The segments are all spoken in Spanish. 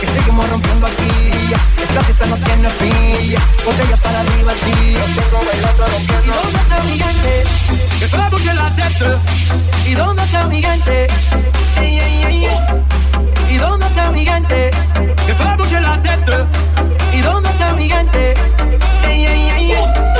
que seguimos rompiendo aquí. Esta fiesta no tiene fin, botellas para arriba, sí. Yo sigo bailando, rompiendo. ¿Y dónde está mi gente? Que produce la testa. ¿Y dónde está mi gente? Sí, yeah, yeah. ¿Y dónde está mi gente? Que produce la testa. ¿Y dónde está mi gente? Sí, yeah, yeah.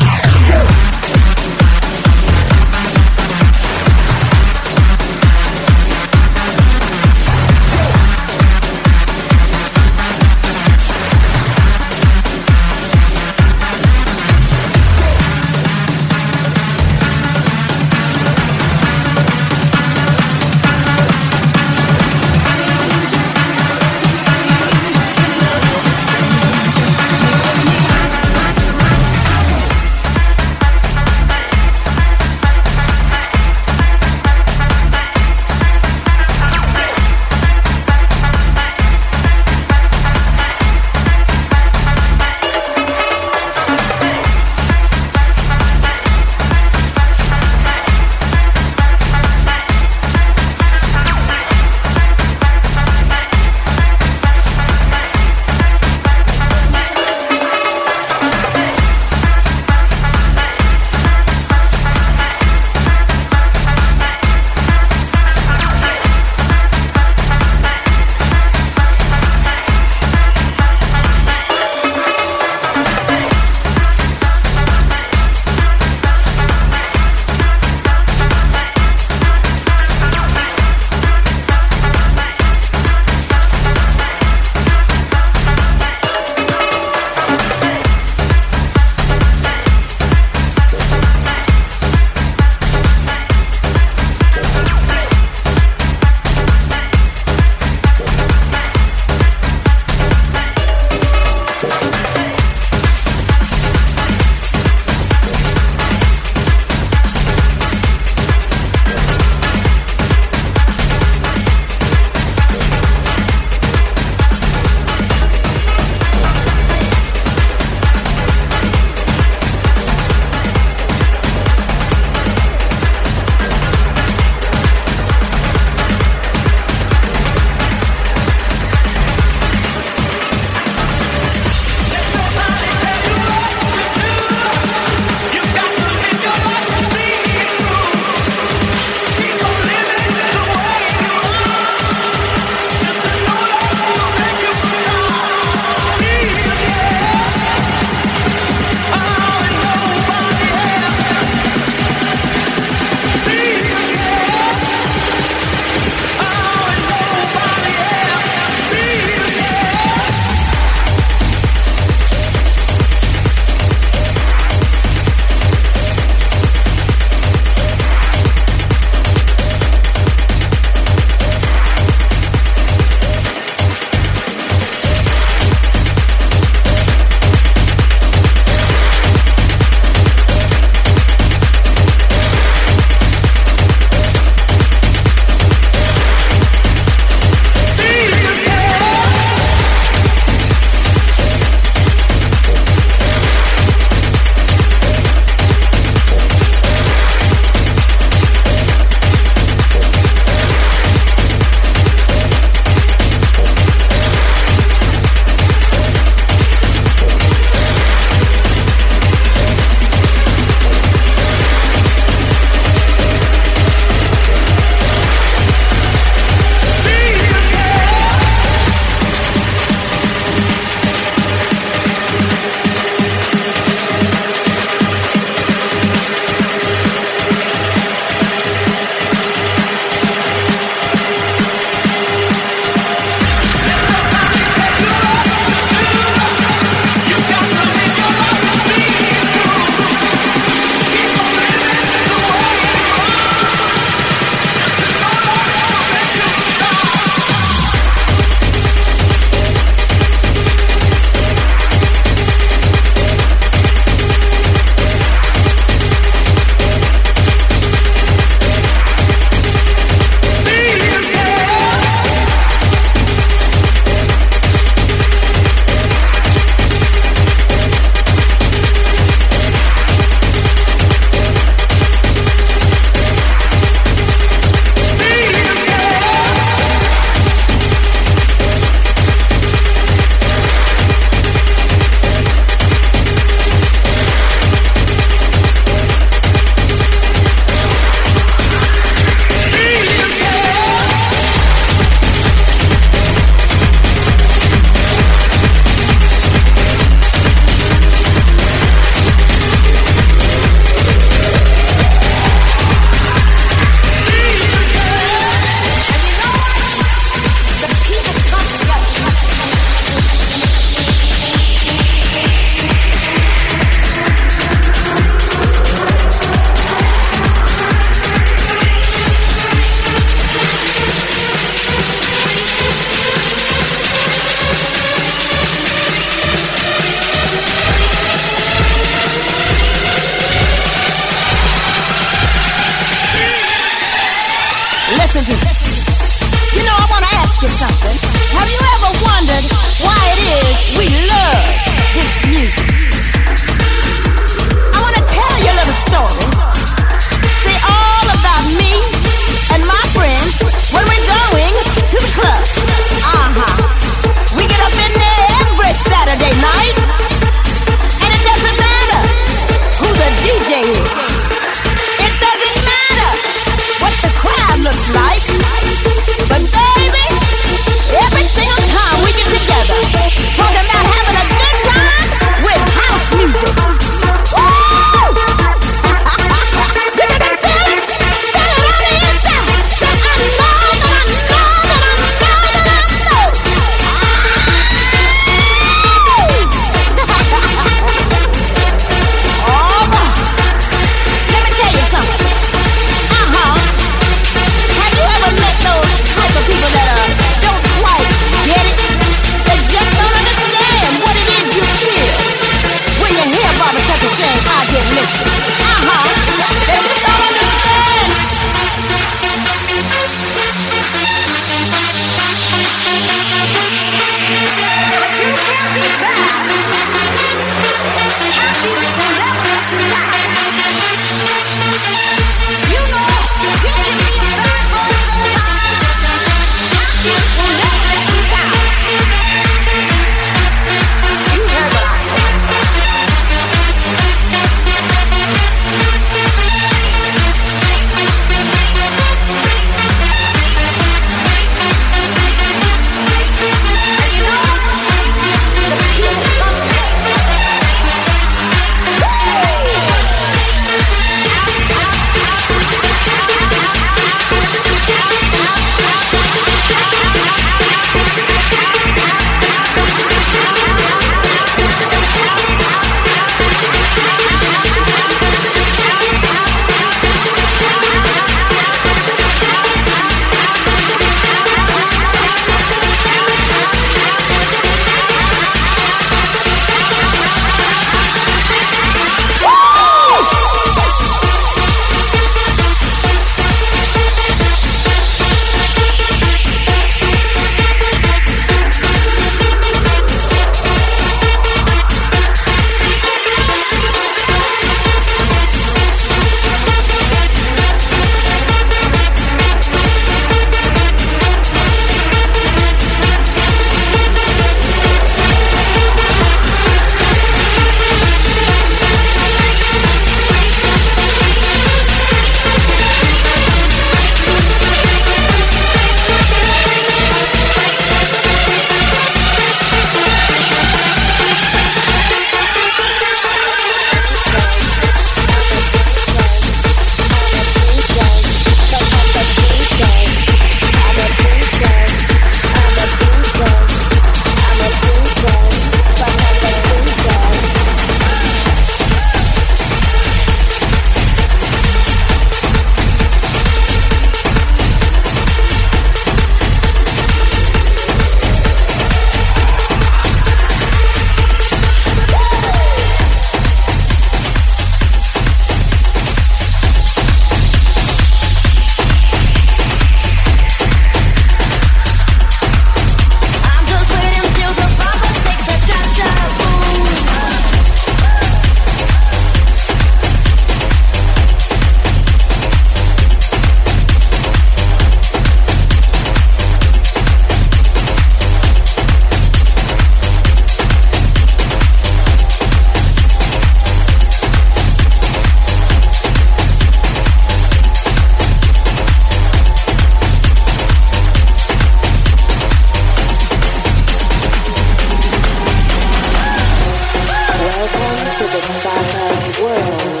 to the Mbata's world.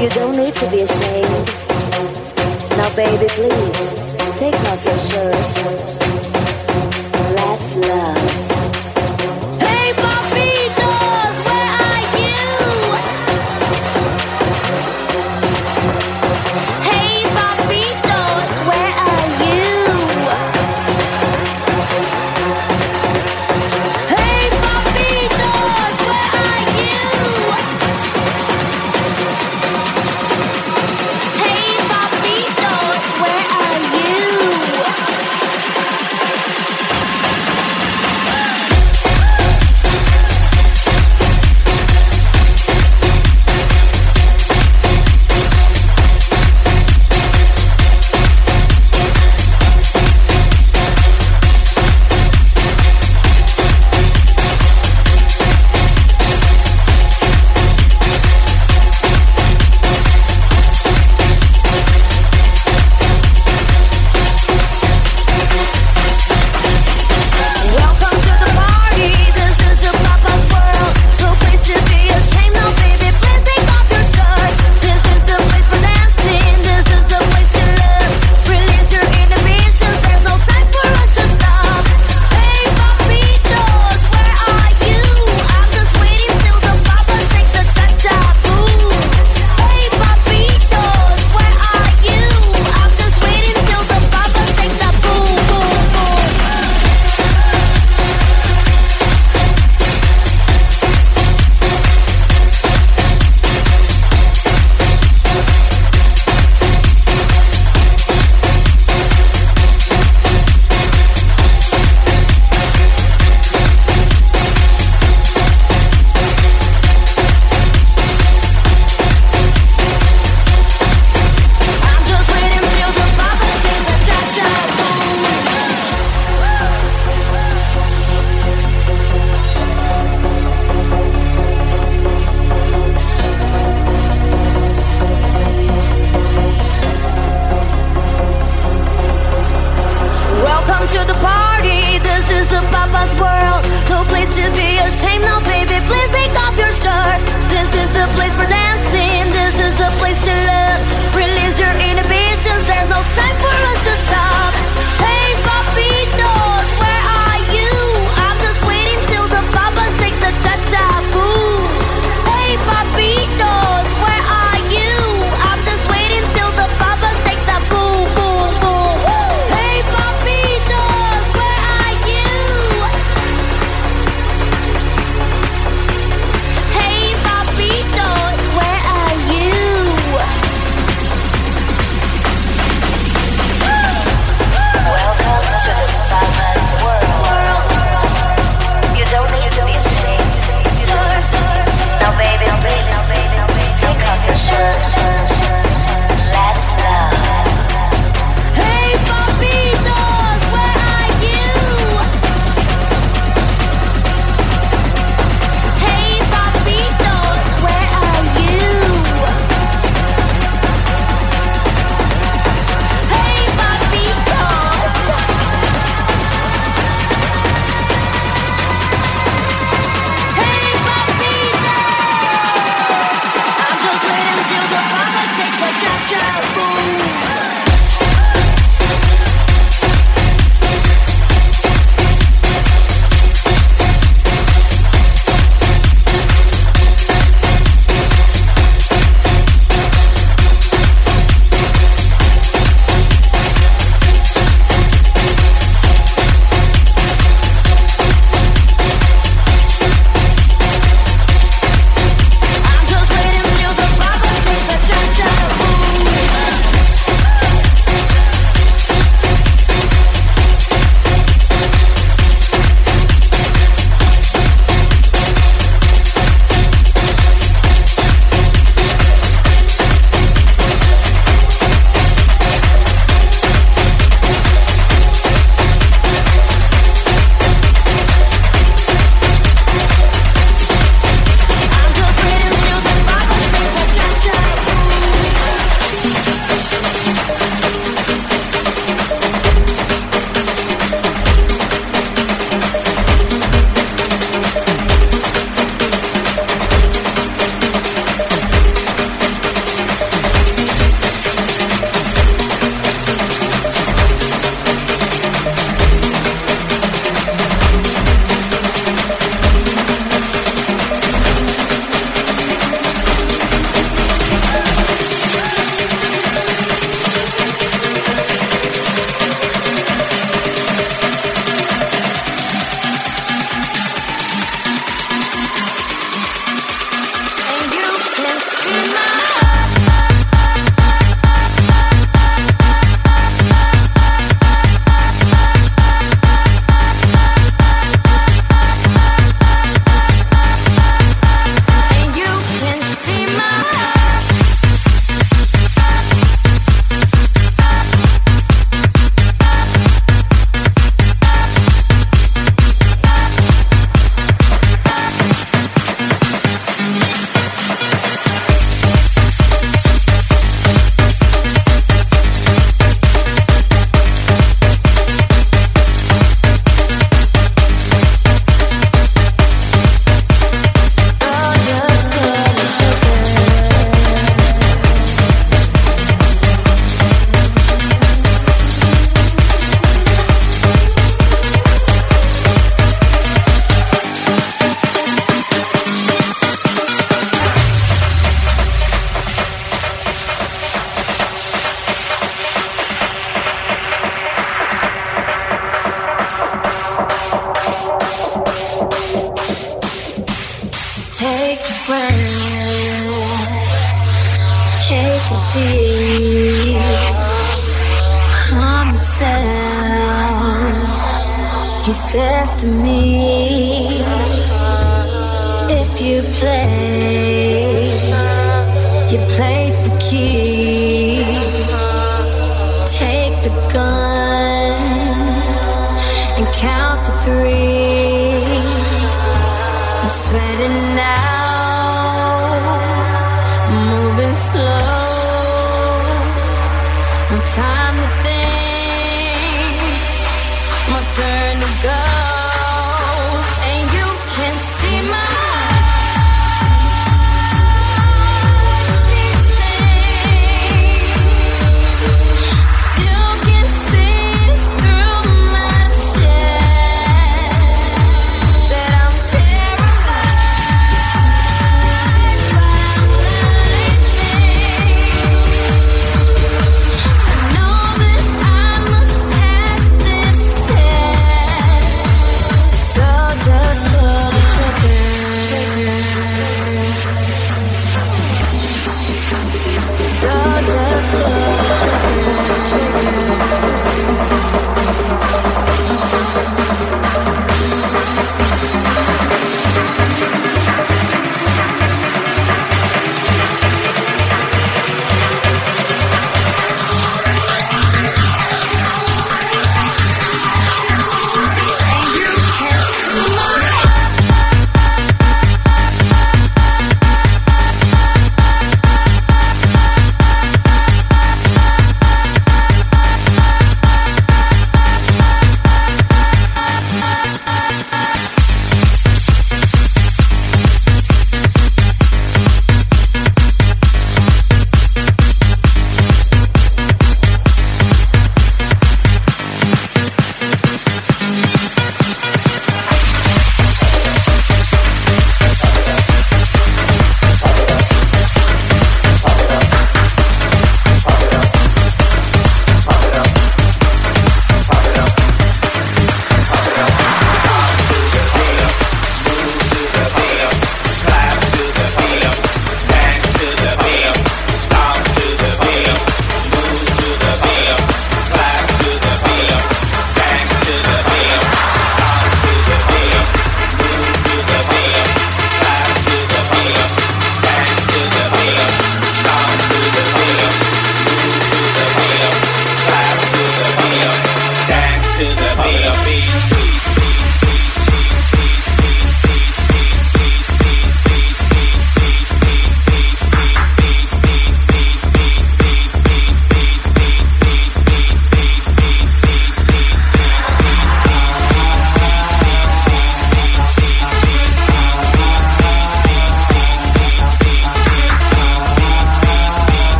You don't need to be ashamed. Now, baby, please, take off your shirt. Let's love.